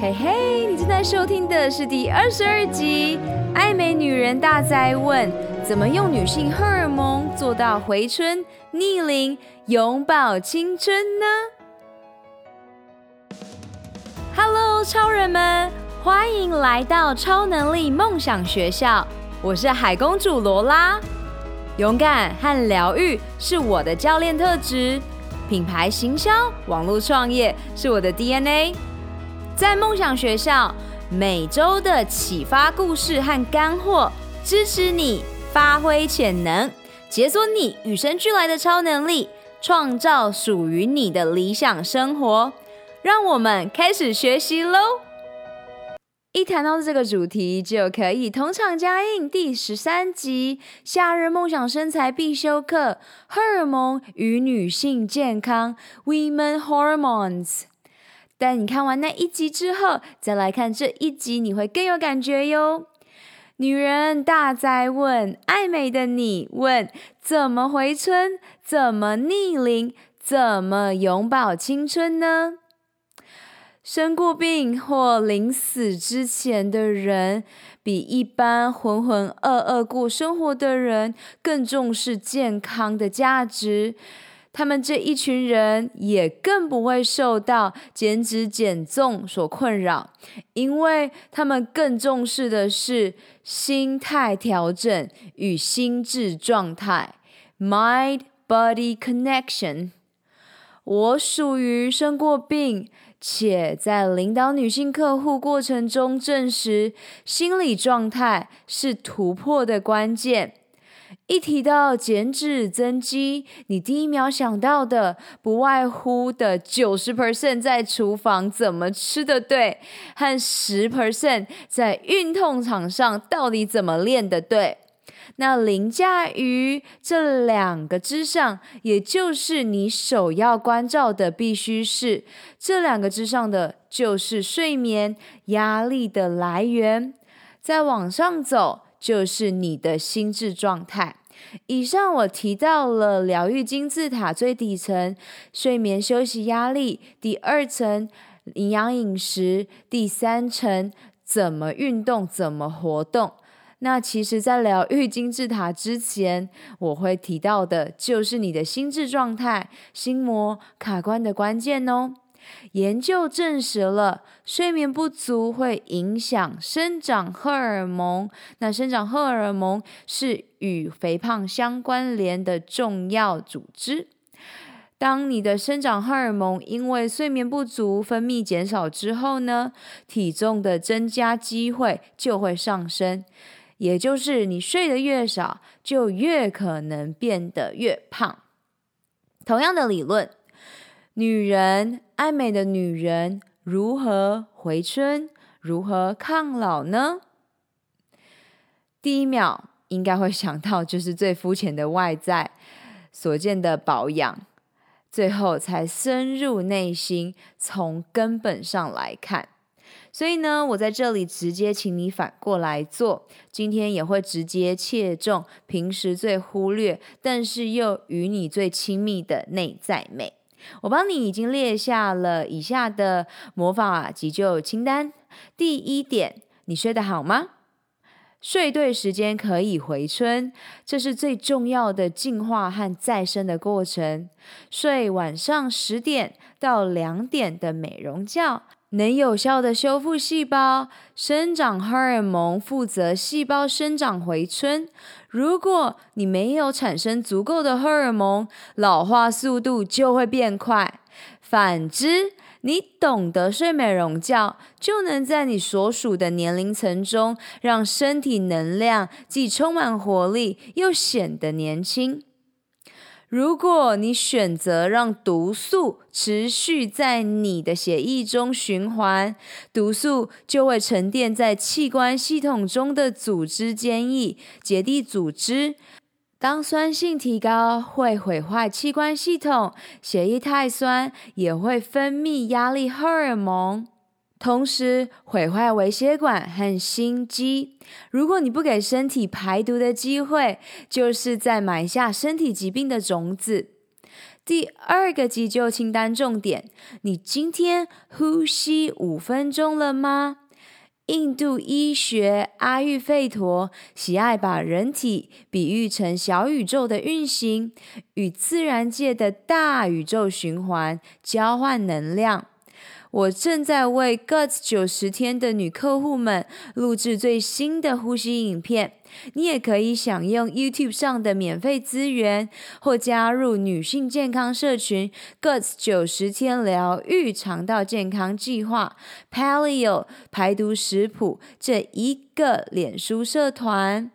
嘿嘿，你正在收听的是第二十二集《爱美女人大哉问》，怎么用女性荷尔蒙做到回春、逆龄、永葆青春呢？Hello，超人们，欢迎来到超能力梦想学校，我是海公主罗拉。勇敢和疗愈是我的教练特质，品牌行销、网络创业是我的 DNA。在梦想学校，每周的启发故事和干货，支持你发挥潜能，解锁你与生俱来的超能力，创造属于你的理想生活。让我们开始学习喽！一谈到这个主题，就可以同场加映第十三集《夏日梦想身材必修课：荷尔蒙与女性健康 （Women Hormones）。但你看完那一集之后，再来看这一集，你会更有感觉哟。女人大哉问，爱美的你问：怎么回春？怎么逆龄？怎么永葆青春呢？生过病或临死之前的人，比一般浑浑噩噩过生活的人更重视健康的价值。他们这一群人也更不会受到减脂减重所困扰，因为他们更重视的是心态调整与心智状态 （mind-body connection）。我属于生过病。且在领导女性客户过程中证实，心理状态是突破的关键。一提到减脂增肌，你第一秒想到的不外乎的九十 percent 在厨房怎么吃的对，和十 percent 在运动场上到底怎么练的对。那凌驾于这两个之上，也就是你首要关照的必须是这两个之上的，就是睡眠压力的来源。再往上走，就是你的心智状态。以上我提到了疗愈金字塔最底层睡眠休息压力，第二层营养饮食，第三层怎么运动怎么活动。那其实，在疗愈金字塔之前，我会提到的就是你的心智状态、心魔卡关的关键哦。研究证实了，睡眠不足会影响生长荷尔蒙。那生长荷尔蒙是与肥胖相关联的重要组织。当你的生长荷尔蒙因为睡眠不足分泌减少之后呢，体重的增加机会就会上升。也就是你睡得越少，就越可能变得越胖。同样的理论，女人，爱美的女人如何回春，如何抗老呢？第一秒应该会想到就是最肤浅的外在所见的保养，最后才深入内心，从根本上来看。所以呢，我在这里直接请你反过来做。今天也会直接切中平时最忽略，但是又与你最亲密的内在美。我帮你已经列下了以下的魔法急救清单。第一点，你睡得好吗？睡对时间可以回春，这是最重要的进化和再生的过程。睡晚上十点到两点的美容觉。能有效的修复细胞，生长荷尔蒙负责细胞生长回春。如果你没有产生足够的荷尔蒙，老化速度就会变快。反之，你懂得睡美容觉，就能在你所属的年龄层中，让身体能量既充满活力，又显得年轻。如果你选择让毒素持续在你的血液中循环，毒素就会沉淀在器官系统中的组织间液、结缔组织。当酸性提高，会毁坏器官系统；血液太酸，也会分泌压力荷尔蒙。同时毁坏微血管和心肌。如果你不给身体排毒的机会，就是在埋下身体疾病的种子。第二个急救清单重点：你今天呼吸五分钟了吗？印度医学阿育吠陀喜爱把人体比喻成小宇宙的运行，与自然界的大宇宙循环交换能量。我正在为 Guts 九十天的女客户们录制最新的呼吸影片，你也可以享用 YouTube 上的免费资源，或加入女性健康社群 Guts 九十天疗愈肠道健康计划 Paleo 排毒食谱这一个脸书社团。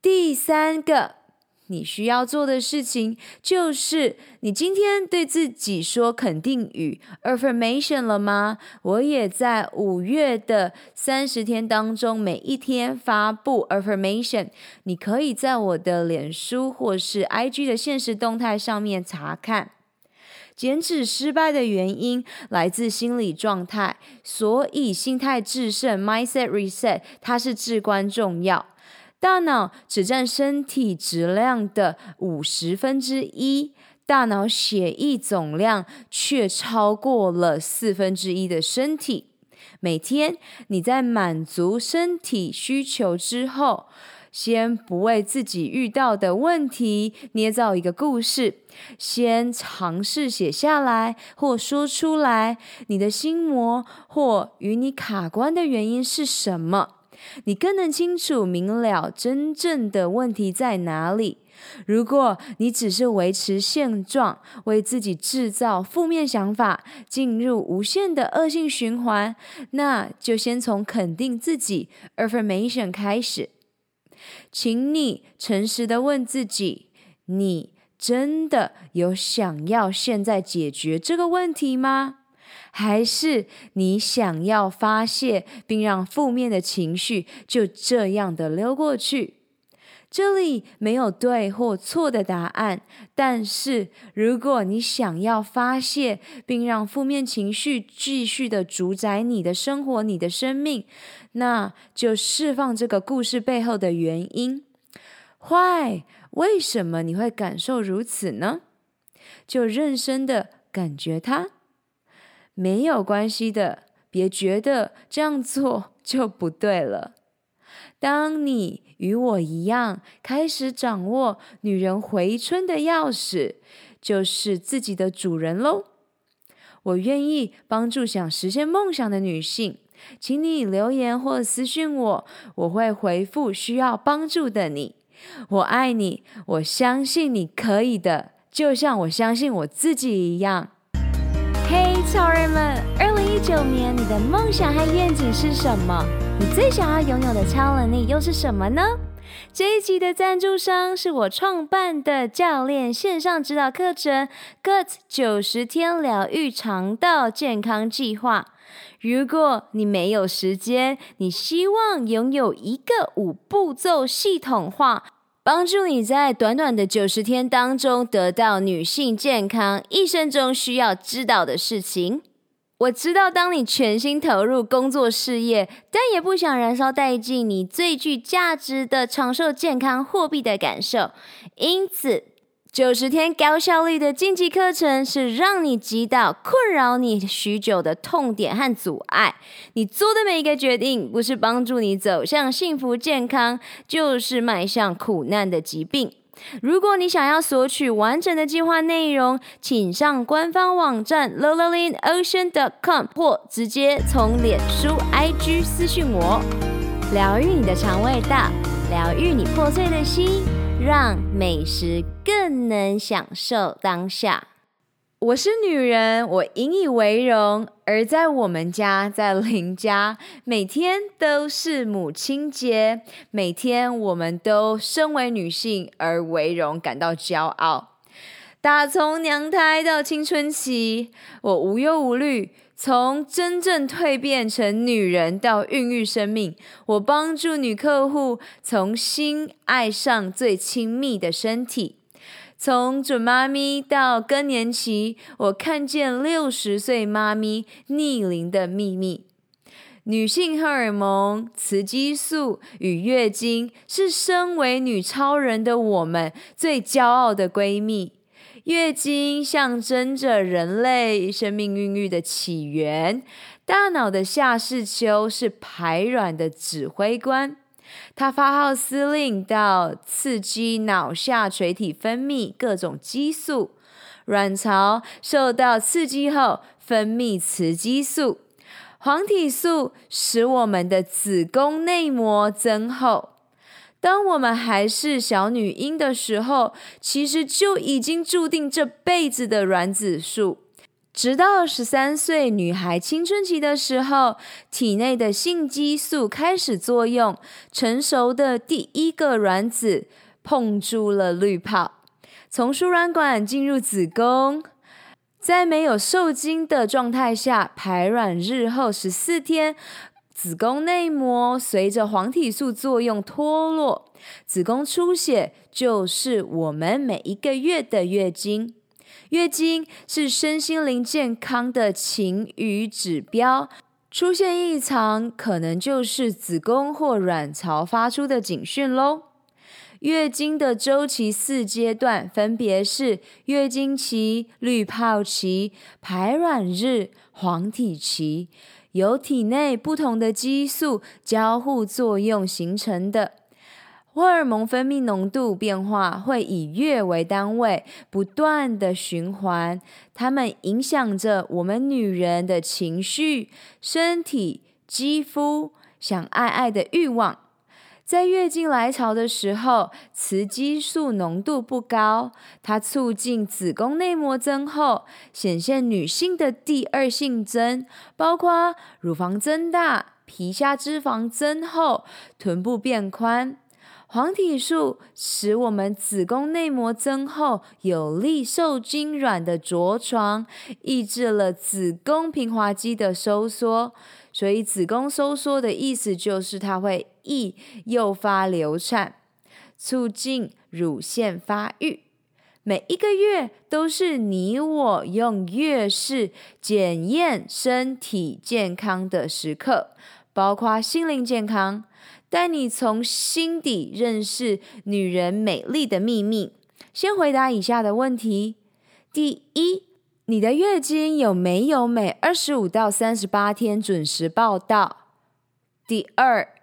第三个。你需要做的事情就是，你今天对自己说肯定语 affirmation 了吗？我也在五月的三十天当中，每一天发布 affirmation，你可以在我的脸书或是 IG 的现实动态上面查看。减脂失败的原因来自心理状态，所以心态致胜 mindset reset 它是至关重要。大脑只占身体质量的五十分之一，大脑血液总量却超过了四分之一的身体。每天你在满足身体需求之后，先不为自己遇到的问题捏造一个故事，先尝试写下来或说出来，你的心魔或与你卡关的原因是什么？你更能清楚明了真正的问题在哪里。如果你只是维持现状，为自己制造负面想法，进入无限的恶性循环，那就先从肯定自己 affirmation 开始。请你诚实的问自己：你真的有想要现在解决这个问题吗？还是你想要发泄，并让负面的情绪就这样的溜过去？这里没有对或错的答案。但是，如果你想要发泄，并让负面情绪继续的主宰你的生活、你的生命，那就释放这个故事背后的原因。Why？为什么你会感受如此呢？就认真的感觉它。没有关系的，别觉得这样做就不对了。当你与我一样开始掌握女人回春的钥匙，就是自己的主人喽。我愿意帮助想实现梦想的女性，请你留言或私信我，我会回复需要帮助的你。我爱你，我相信你可以的，就像我相信我自己一样。嘿，超人们！二零一九年，你的梦想和愿景是什么？你最想要拥有的超能力又是什么呢？这一集的赞助商是我创办的教练线上指导课程《Gut 九十天疗愈肠道健康计划》。如果你没有时间，你希望拥有一个五步骤系统化。帮助你在短短的九十天当中得到女性健康一生中需要知道的事情。我知道，当你全心投入工作事业，但也不想燃烧殆尽你最具价值的长寿健康货币的感受，因此。九十天高效率的晋级课程是让你击倒困扰你许久的痛点和阻碍。你做的每一个决定，不是帮助你走向幸福健康，就是迈向苦难的疾病。如果你想要索取完整的计划内容，请上官方网站 lololinocean.com 或直接从脸书 IG 私讯我。疗愈你的肠胃道，疗愈你破碎的心。让美食更能享受当下。我是女人，我引以为荣。而在我们家，在林家，每天都是母亲节，每天我们都身为女性而为荣，感到骄傲。打从娘胎到青春期，我无忧无虑。从真正蜕变成女人到孕育生命，我帮助女客户重新爱上最亲密的身体。从准妈咪到更年期，我看见六十岁妈咪逆龄的秘密。女性荷尔蒙、雌激素与月经是身为女超人的我们最骄傲的闺蜜。月经象征着人类生命孕育的起源。大脑的下视丘是排卵的指挥官，它发号施令到刺激脑下垂体分泌各种激素。卵巢受到刺激后分泌雌激素，黄体素使我们的子宫内膜增厚。当我们还是小女婴的时候，其实就已经注定这辈子的卵子数。直到十三岁女孩青春期的时候，体内的性激素开始作用，成熟的第一个卵子碰住了滤泡。从输卵管进入子宫，在没有受精的状态下，排卵日后十四天，子宫内膜随着黄体素作用脱落，子宫出血就是我们每一个月的月经。月经是身心灵健康的晴雨指标，出现异常，可能就是子宫或卵巢发出的警讯喽。月经的周期四阶段分别是月经期、滤泡期、排卵日、黄体期，由体内不同的激素交互作用形成的。荷尔蒙分泌浓度变化会以月为单位，不断的循环，它们影响着我们女人的情绪、身体、肌肤、想爱爱的欲望。在月经来潮的时候，雌激素浓度不高，它促进子宫内膜增厚，显现女性的第二性征，包括乳房增大、皮下脂肪增厚、臀部变宽。黄体素使我们子宫内膜增厚，有利受精卵的着床，抑制了子宫平滑肌的收缩。所以，子宫收缩的意思就是它会易诱发流产，促进乳腺发育。每一个月都是你我用月事检验身体健康的时刻，包括心灵健康。带你从心底认识女人美丽的秘密。先回答以下的问题：第一，你的月经有没有每二十五到三十八天准时报到？第二，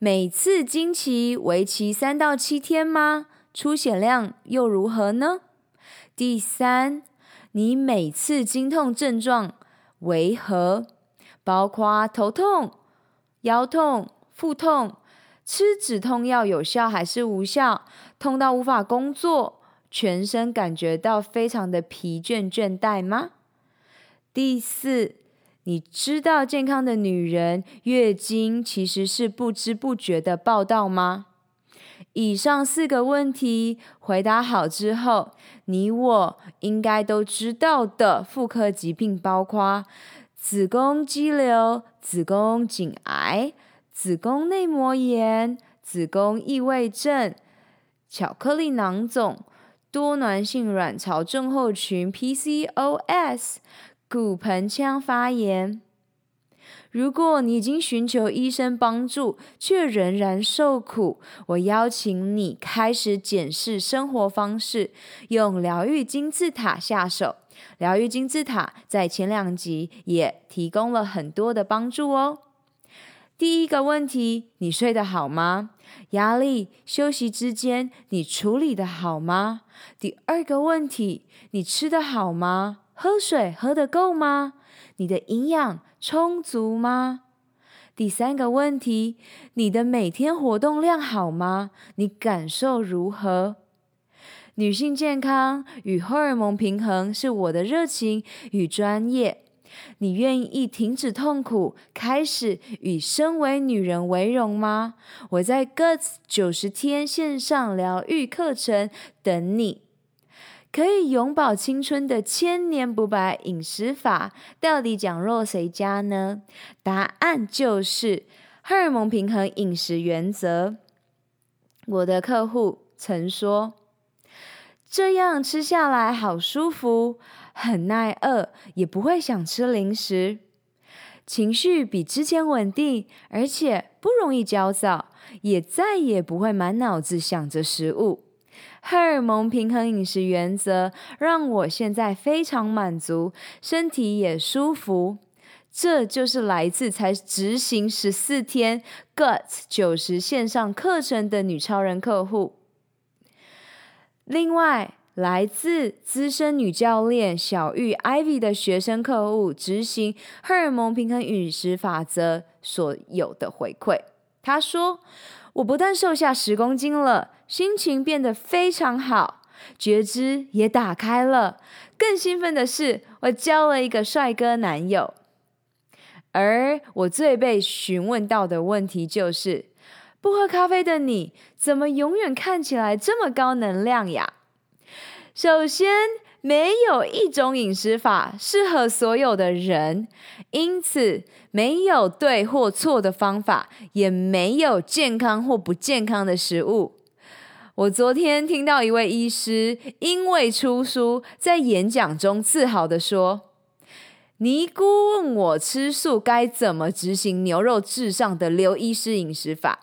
每次经期为期三到七天吗？出血量又如何呢？第三，你每次经痛症状为何？包括头痛、腰痛、腹痛。吃止痛药有效还是无效？痛到无法工作，全身感觉到非常的疲倦倦怠吗？第四，你知道健康的女人月经其实是不知不觉的报道吗？以上四个问题回答好之后，你我应该都知道的妇科疾病包括子宫肌瘤、子宫颈癌。子宫内膜炎、子宫异位症、巧克力囊肿、多囊性卵巢症候群 （PCOS）、骨盆腔发炎。如果你已经寻求医生帮助，却仍然受苦，我邀请你开始检视生活方式，用疗愈金字塔下手。疗愈金字塔在前两集也提供了很多的帮助哦。第一个问题，你睡得好吗？压力、休息之间，你处理得好吗？第二个问题，你吃得好吗？喝水喝得够吗？你的营养充足吗？第三个问题，你的每天活动量好吗？你感受如何？女性健康与荷尔蒙平衡是我的热情与专业。你愿意停止痛苦，开始以身为女人为荣吗？我在 Guts 九十天线上疗愈课程等你。可以永葆青春的千年不败饮食法，到底讲若谁家呢？答案就是荷尔蒙平衡饮食原则。我的客户曾说，这样吃下来好舒服。很耐饿，也不会想吃零食，情绪比之前稳定，而且不容易焦躁，也再也不会满脑子想着食物。荷尔蒙平衡饮食原则让我现在非常满足，身体也舒服。这就是来自才执行十四天 Gut 九十线上课程的女超人客户。另外，来自资深女教练小玉 Ivy 的学生客户执行荷尔蒙平衡饮食法则所有的回馈，她说：“我不但瘦下十公斤了，心情变得非常好，觉知也打开了。更兴奋的是，我交了一个帅哥男友。”而我最被询问到的问题就是：不喝咖啡的你，怎么永远看起来这么高能量呀？首先，没有一种饮食法适合所有的人，因此没有对或错的方法，也没有健康或不健康的食物。我昨天听到一位医师因为出书，在演讲中自豪地说。尼姑问我吃素该怎么执行牛肉至上的刘医师饮食法，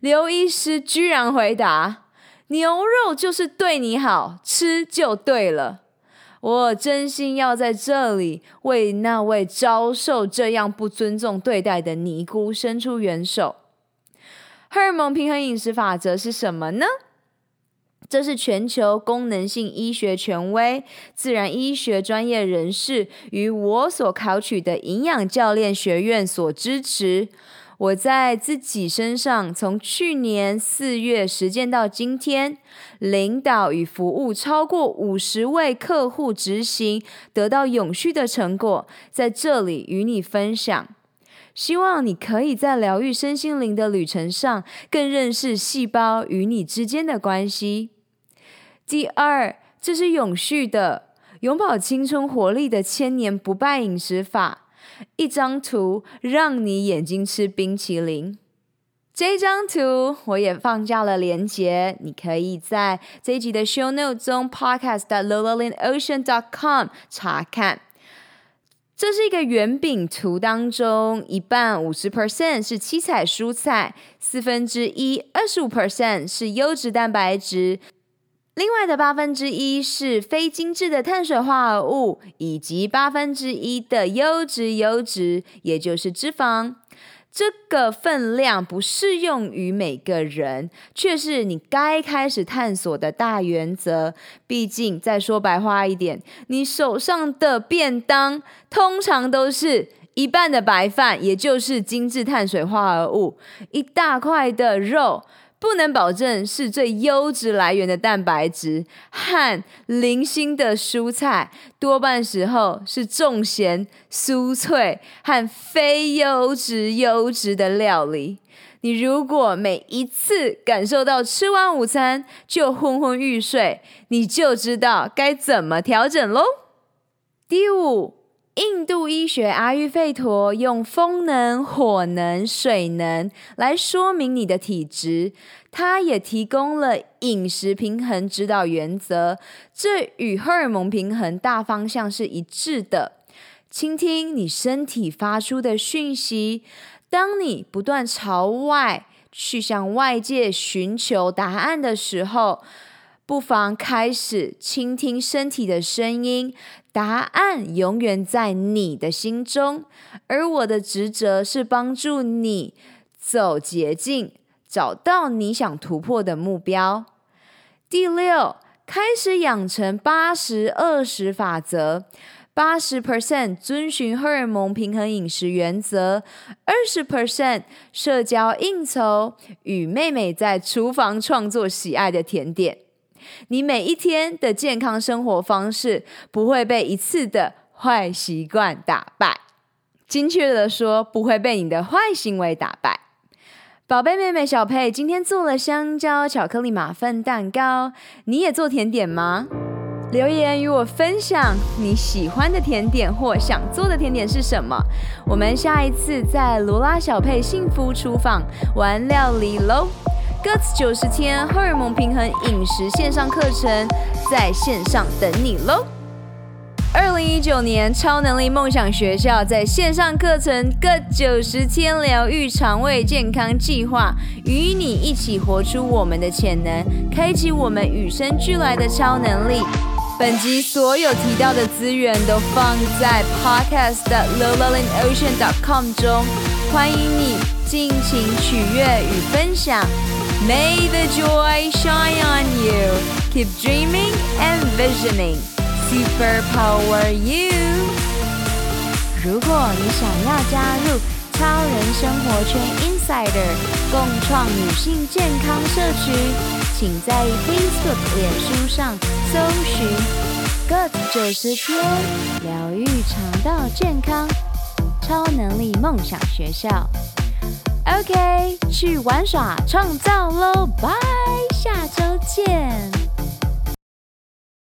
刘医师居然回答：“牛肉就是对你好，吃就对了。”我真心要在这里为那位遭受这样不尊重对待的尼姑伸出援手。荷尔蒙平衡饮食法则是什么呢？这是全球功能性医学权威、自然医学专业人士与我所考取的营养教练学院所支持。我在自己身上，从去年四月实践到今天，领导与服务超过五十位客户执行，得到永续的成果，在这里与你分享。希望你可以在疗愈身心灵的旅程上，更认识细胞与你之间的关系。第二，这是永续的，永葆青春活力的千年不败饮食法。一张图让你眼睛吃冰淇淋。这张图我也放下了链接，你可以在这一集的 show note 中 podcast at lolalindocean.com 查看。这是一个圆饼图当中，一半五十 percent 是七彩蔬菜，四分之一二十五 percent 是优质蛋白质。另外的八分之一是非精致的碳水化合物，以及八分之一的优质油脂，也就是脂肪。这个分量不适用于每个人，却是你该开始探索的大原则。毕竟，再说白话一点，你手上的便当通常都是一半的白饭，也就是精致碳水化合物，一大块的肉。不能保证是最优质来源的蛋白质和零星的蔬菜，多半时候是重咸、酥脆和非优质优质的料理。你如果每一次感受到吃完午餐就昏昏欲睡，你就知道该怎么调整喽。第五。印度医学阿育吠陀用风能、火能、水能来说明你的体质，它也提供了饮食平衡指导原则，这与荷尔蒙平衡大方向是一致的。倾听你身体发出的讯息，当你不断朝外去向外界寻求答案的时候，不妨开始倾听身体的声音。答案永远在你的心中，而我的职责是帮助你走捷径，找到你想突破的目标。第六，开始养成八十二十法则，八十 percent 遵循荷尔蒙平衡饮食原则，二十 percent 社交应酬，与妹妹在厨房创作喜爱的甜点。你每一天的健康生活方式不会被一次的坏习惯打败，精确的说，不会被你的坏行为打败。宝贝妹妹小佩今天做了香蕉巧克力马芬蛋糕，你也做甜点吗？留言与我分享你喜欢的甜点或想做的甜点是什么？我们下一次在罗拉小佩幸福厨房玩料理喽！Guts 九十天荷尔蒙平衡饮食线上课程在线上等你喽！二零一九年超能力梦想学校在线上课程各九十天疗愈肠胃健康计划，与你一起活出我们的潜能，开启我们与生俱来的超能力。本集所有提到的资源都放在 podcast 的 l o l a l i n o c e a n c o m 中，欢迎你尽情取悦与分享。May the joy shine on you. Keep dreaming and visioning. Superpower you. 如果你想要加入超人生活圈 Insider 共创女性健康社区，请在 Facebook、脸书上搜寻 “Good 九十天疗愈肠道健康超能力梦想学校”。OK，去玩耍创造喽！拜，下周见。